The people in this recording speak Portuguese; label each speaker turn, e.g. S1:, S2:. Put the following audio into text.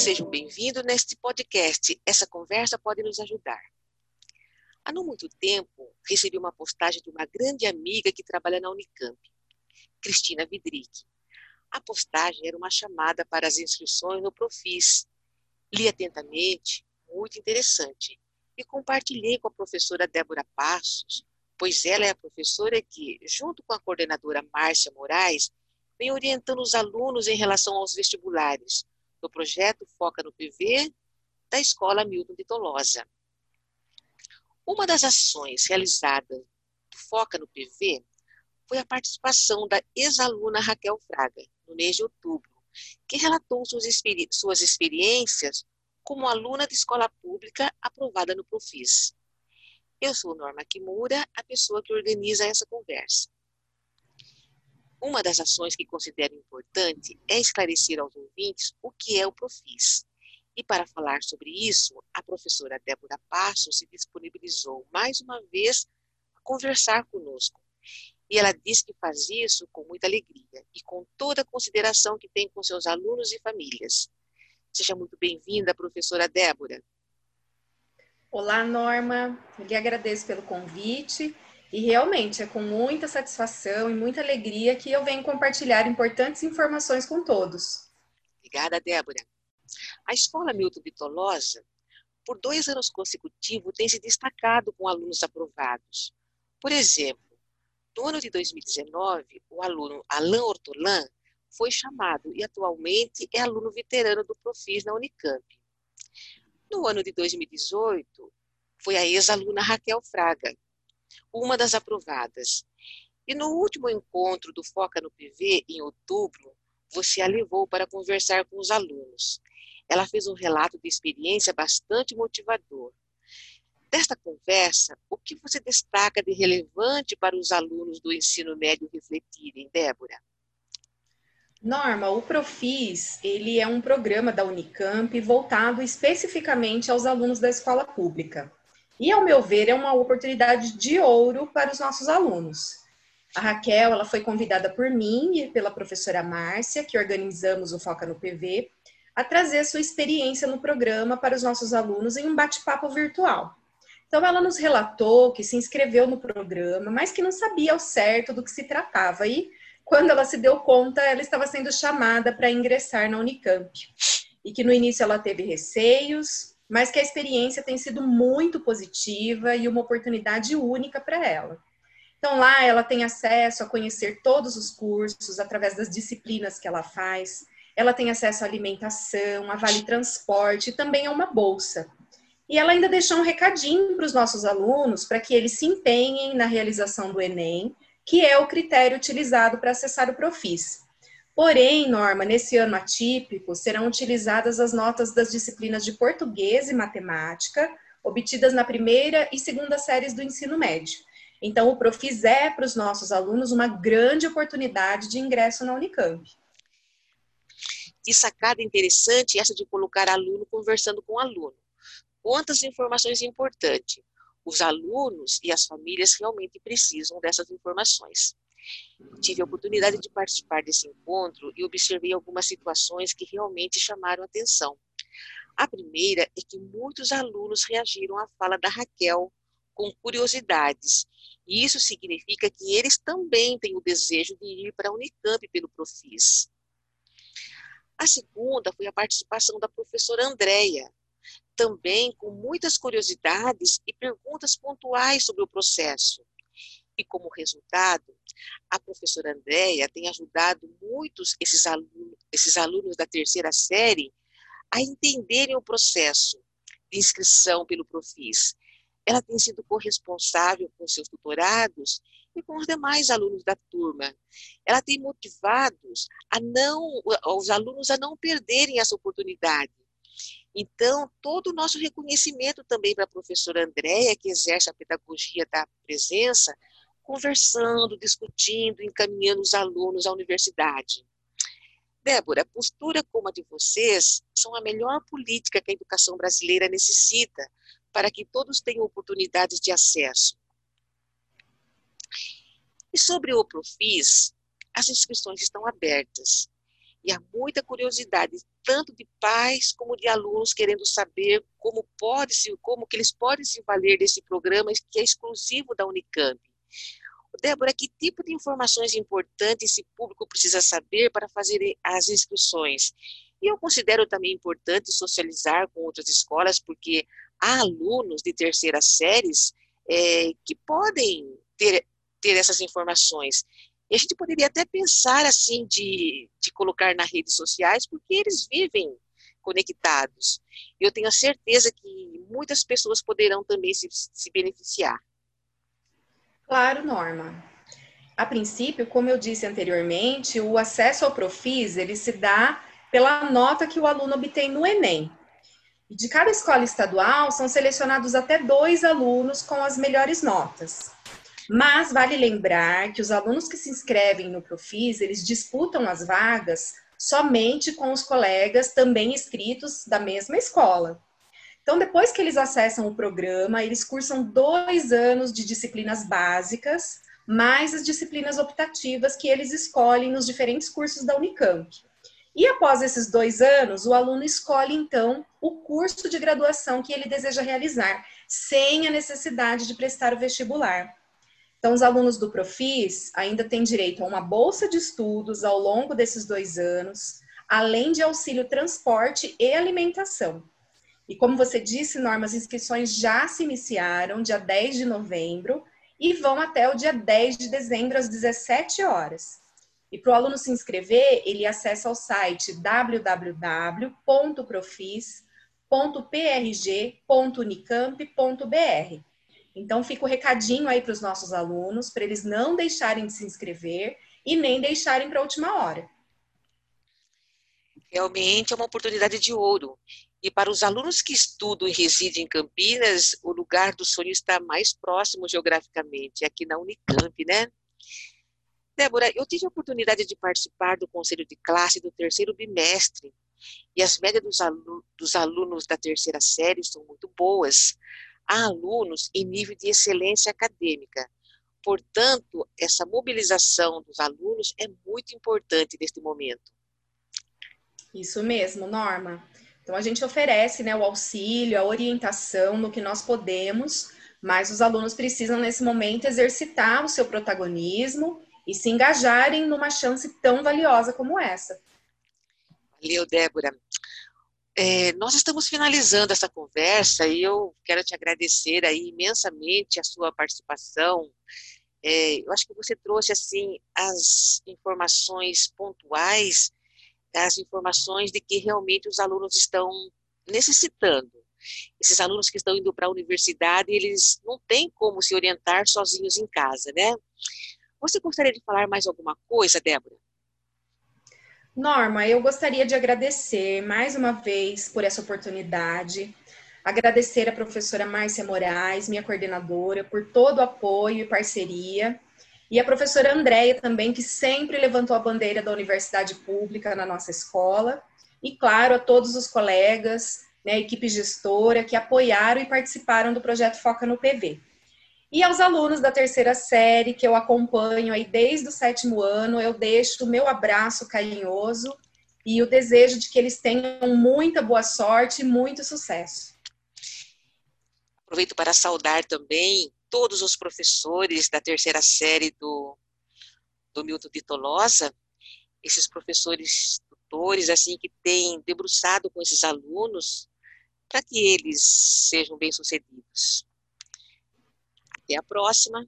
S1: sejam bem-vindos neste podcast. Essa conversa pode nos ajudar. Há não muito tempo, recebi uma postagem de uma grande amiga que trabalha na Unicamp, Cristina Vidrick. A postagem era uma chamada para as inscrições no Profis. Li atentamente, muito interessante, e compartilhei com a professora Débora Passos, pois ela é a professora que, junto com a coordenadora Márcia Moraes, vem orientando os alunos em relação aos vestibulares, do projeto Foca no PV da Escola Milton de Tolosa. Uma das ações realizadas do Foca no PV foi a participação da ex-aluna Raquel Fraga, no mês de outubro, que relatou suas, experi suas experiências como aluna de escola pública aprovada no Profis. Eu sou Norma Kimura, a pessoa que organiza essa conversa. Uma das ações que considero importante é esclarecer aos ouvintes o que é o Profis. E para falar sobre isso, a professora Débora Passo se disponibilizou mais uma vez a conversar conosco. E ela diz que faz isso com muita alegria e com toda a consideração que tem com seus alunos e famílias. Seja muito bem-vinda, professora Débora.
S2: Olá, Norma. Eu lhe agradeço pelo convite e realmente é com muita satisfação e muita alegria que eu venho compartilhar importantes informações com todos.
S1: Obrigada, Débora. A Escola Milton de Tolosa, por dois anos consecutivos, tem se destacado com alunos aprovados. Por exemplo, no ano de 2019, o aluno Alain Ortolan foi chamado e atualmente é aluno veterano do Profis na Unicamp. No ano de 2018, foi a ex-aluna Raquel Fraga, uma das aprovadas. E no último encontro do Foca no PV, em outubro, você a levou para conversar com os alunos. Ela fez um relato de experiência bastante motivador. Desta conversa, o que você destaca de relevante para os alunos do ensino médio refletirem, Débora?
S2: Norma, o Profis, ele é um programa da Unicamp voltado especificamente aos alunos da escola pública. E, ao meu ver, é uma oportunidade de ouro para os nossos alunos. A Raquel, ela foi convidada por mim e pela professora Márcia, que organizamos o Foca no PV, a trazer sua experiência no programa para os nossos alunos em um bate-papo virtual. Então, ela nos relatou que se inscreveu no programa, mas que não sabia ao certo do que se tratava. E, quando ela se deu conta, ela estava sendo chamada para ingressar na Unicamp. E que no início ela teve receios, mas que a experiência tem sido muito positiva e uma oportunidade única para ela. Então, lá ela tem acesso a conhecer todos os cursos através das disciplinas que ela faz, ela tem acesso à alimentação, a vale transporte e também a uma bolsa. E ela ainda deixou um recadinho para os nossos alunos para que eles se empenhem na realização do Enem, que é o critério utilizado para acessar o Profis. Porém, Norma, nesse ano atípico, serão utilizadas as notas das disciplinas de português e matemática, obtidas na primeira e segunda séries do ensino médio. Então, o Profis é para os nossos alunos uma grande oportunidade de ingresso na Unicamp.
S1: Que sacada interessante essa de colocar aluno conversando com aluno. Quantas informações importantes. Os alunos e as famílias realmente precisam dessas informações. Tive a oportunidade de participar desse encontro e observei algumas situações que realmente chamaram atenção. A primeira é que muitos alunos reagiram à fala da Raquel com curiosidades, e isso significa que eles também têm o desejo de ir para a Unicamp pelo Profis. A segunda foi a participação da professora Andréia, também com muitas curiosidades e perguntas pontuais sobre o processo. E como resultado, a professora Andréia tem ajudado muitos esses alunos, esses alunos da terceira série a entenderem o processo de inscrição pelo Profis. Ela tem sido corresponsável com seus tutorados e com os demais alunos da turma. Ela tem motivado a não, os alunos a não perderem essa oportunidade. Então, todo o nosso reconhecimento também para a professora Andréia, que exerce a pedagogia da presença, conversando, discutindo, encaminhando os alunos à universidade. Débora, postura como a de vocês são a melhor política que a educação brasileira necessita para que todos tenham oportunidades de acesso. E sobre o Profis, as inscrições estão abertas e há muita curiosidade tanto de pais como de alunos querendo saber como pode se, como que eles podem se valer desse programa que é exclusivo da Unicamp. Débora, que tipo de informações importantes esse público precisa saber para fazer as inscrições? E eu considero também importante socializar com outras escolas, porque há alunos de terceiras séries é, que podem ter, ter essas informações. E a gente poderia até pensar assim de, de colocar nas redes sociais, porque eles vivem conectados. Eu tenho a certeza que muitas pessoas poderão também se, se beneficiar.
S2: Claro, Norma. A princípio, como eu disse anteriormente, o acesso ao Profis ele se dá pela nota que o aluno obtém no Enem. De cada escola estadual são selecionados até dois alunos com as melhores notas. Mas vale lembrar que os alunos que se inscrevem no Profis, eles disputam as vagas somente com os colegas também inscritos da mesma escola. Então, depois que eles acessam o programa, eles cursam dois anos de disciplinas básicas, mais as disciplinas optativas que eles escolhem nos diferentes cursos da Unicamp. E após esses dois anos, o aluno escolhe então o curso de graduação que ele deseja realizar, sem a necessidade de prestar o vestibular. Então, os alunos do Profis ainda têm direito a uma bolsa de estudos ao longo desses dois anos, além de auxílio transporte e alimentação. E como você disse, Norma, as inscrições já se iniciaram dia 10 de novembro e vão até o dia 10 de dezembro às 17 horas. E para o aluno se inscrever, ele acessa o site www.profis.prg.unicamp.br. Então fica o recadinho aí para os nossos alunos, para eles não deixarem de se inscrever e nem deixarem para a última hora.
S1: Realmente é uma oportunidade de ouro. E para os alunos que estudam e residem em Campinas, o lugar do sonho está mais próximo geograficamente, aqui na Unicamp, né? Débora, eu tive a oportunidade de participar do conselho de classe do terceiro bimestre, e as médias dos, alunos, dos alunos da terceira série são muito boas. Há alunos em nível de excelência acadêmica. Portanto, essa mobilização dos alunos é muito importante neste momento.
S2: Isso mesmo, Norma. Então a gente oferece né, o auxílio, a orientação no que nós podemos, mas os alunos precisam, nesse momento, exercitar o seu protagonismo e se engajarem numa chance tão valiosa como essa.
S1: Valeu, Débora. É, nós estamos finalizando essa conversa e eu quero te agradecer aí imensamente a sua participação. É, eu acho que você trouxe assim as informações pontuais as informações de que realmente os alunos estão necessitando. Esses alunos que estão indo para a universidade, eles não têm como se orientar sozinhos em casa, né? Você gostaria de falar mais alguma coisa, Débora?
S2: Norma, eu gostaria de agradecer mais uma vez por essa oportunidade, agradecer a professora Márcia Moraes, minha coordenadora, por todo o apoio e parceria e a professora Andréia também, que sempre levantou a bandeira da universidade pública na nossa escola. E, claro, a todos os colegas, né, equipe gestora, que apoiaram e participaram do projeto Foca no PV. E aos alunos da terceira série, que eu acompanho aí desde o sétimo ano, eu deixo o meu abraço carinhoso e o desejo de que eles tenham muita boa sorte e muito sucesso.
S1: Aproveito para saudar também todos os professores da terceira série do, do Milton Tolosa, esses professores tutores, assim, que têm debruçado com esses alunos para que eles sejam bem-sucedidos. Até a próxima!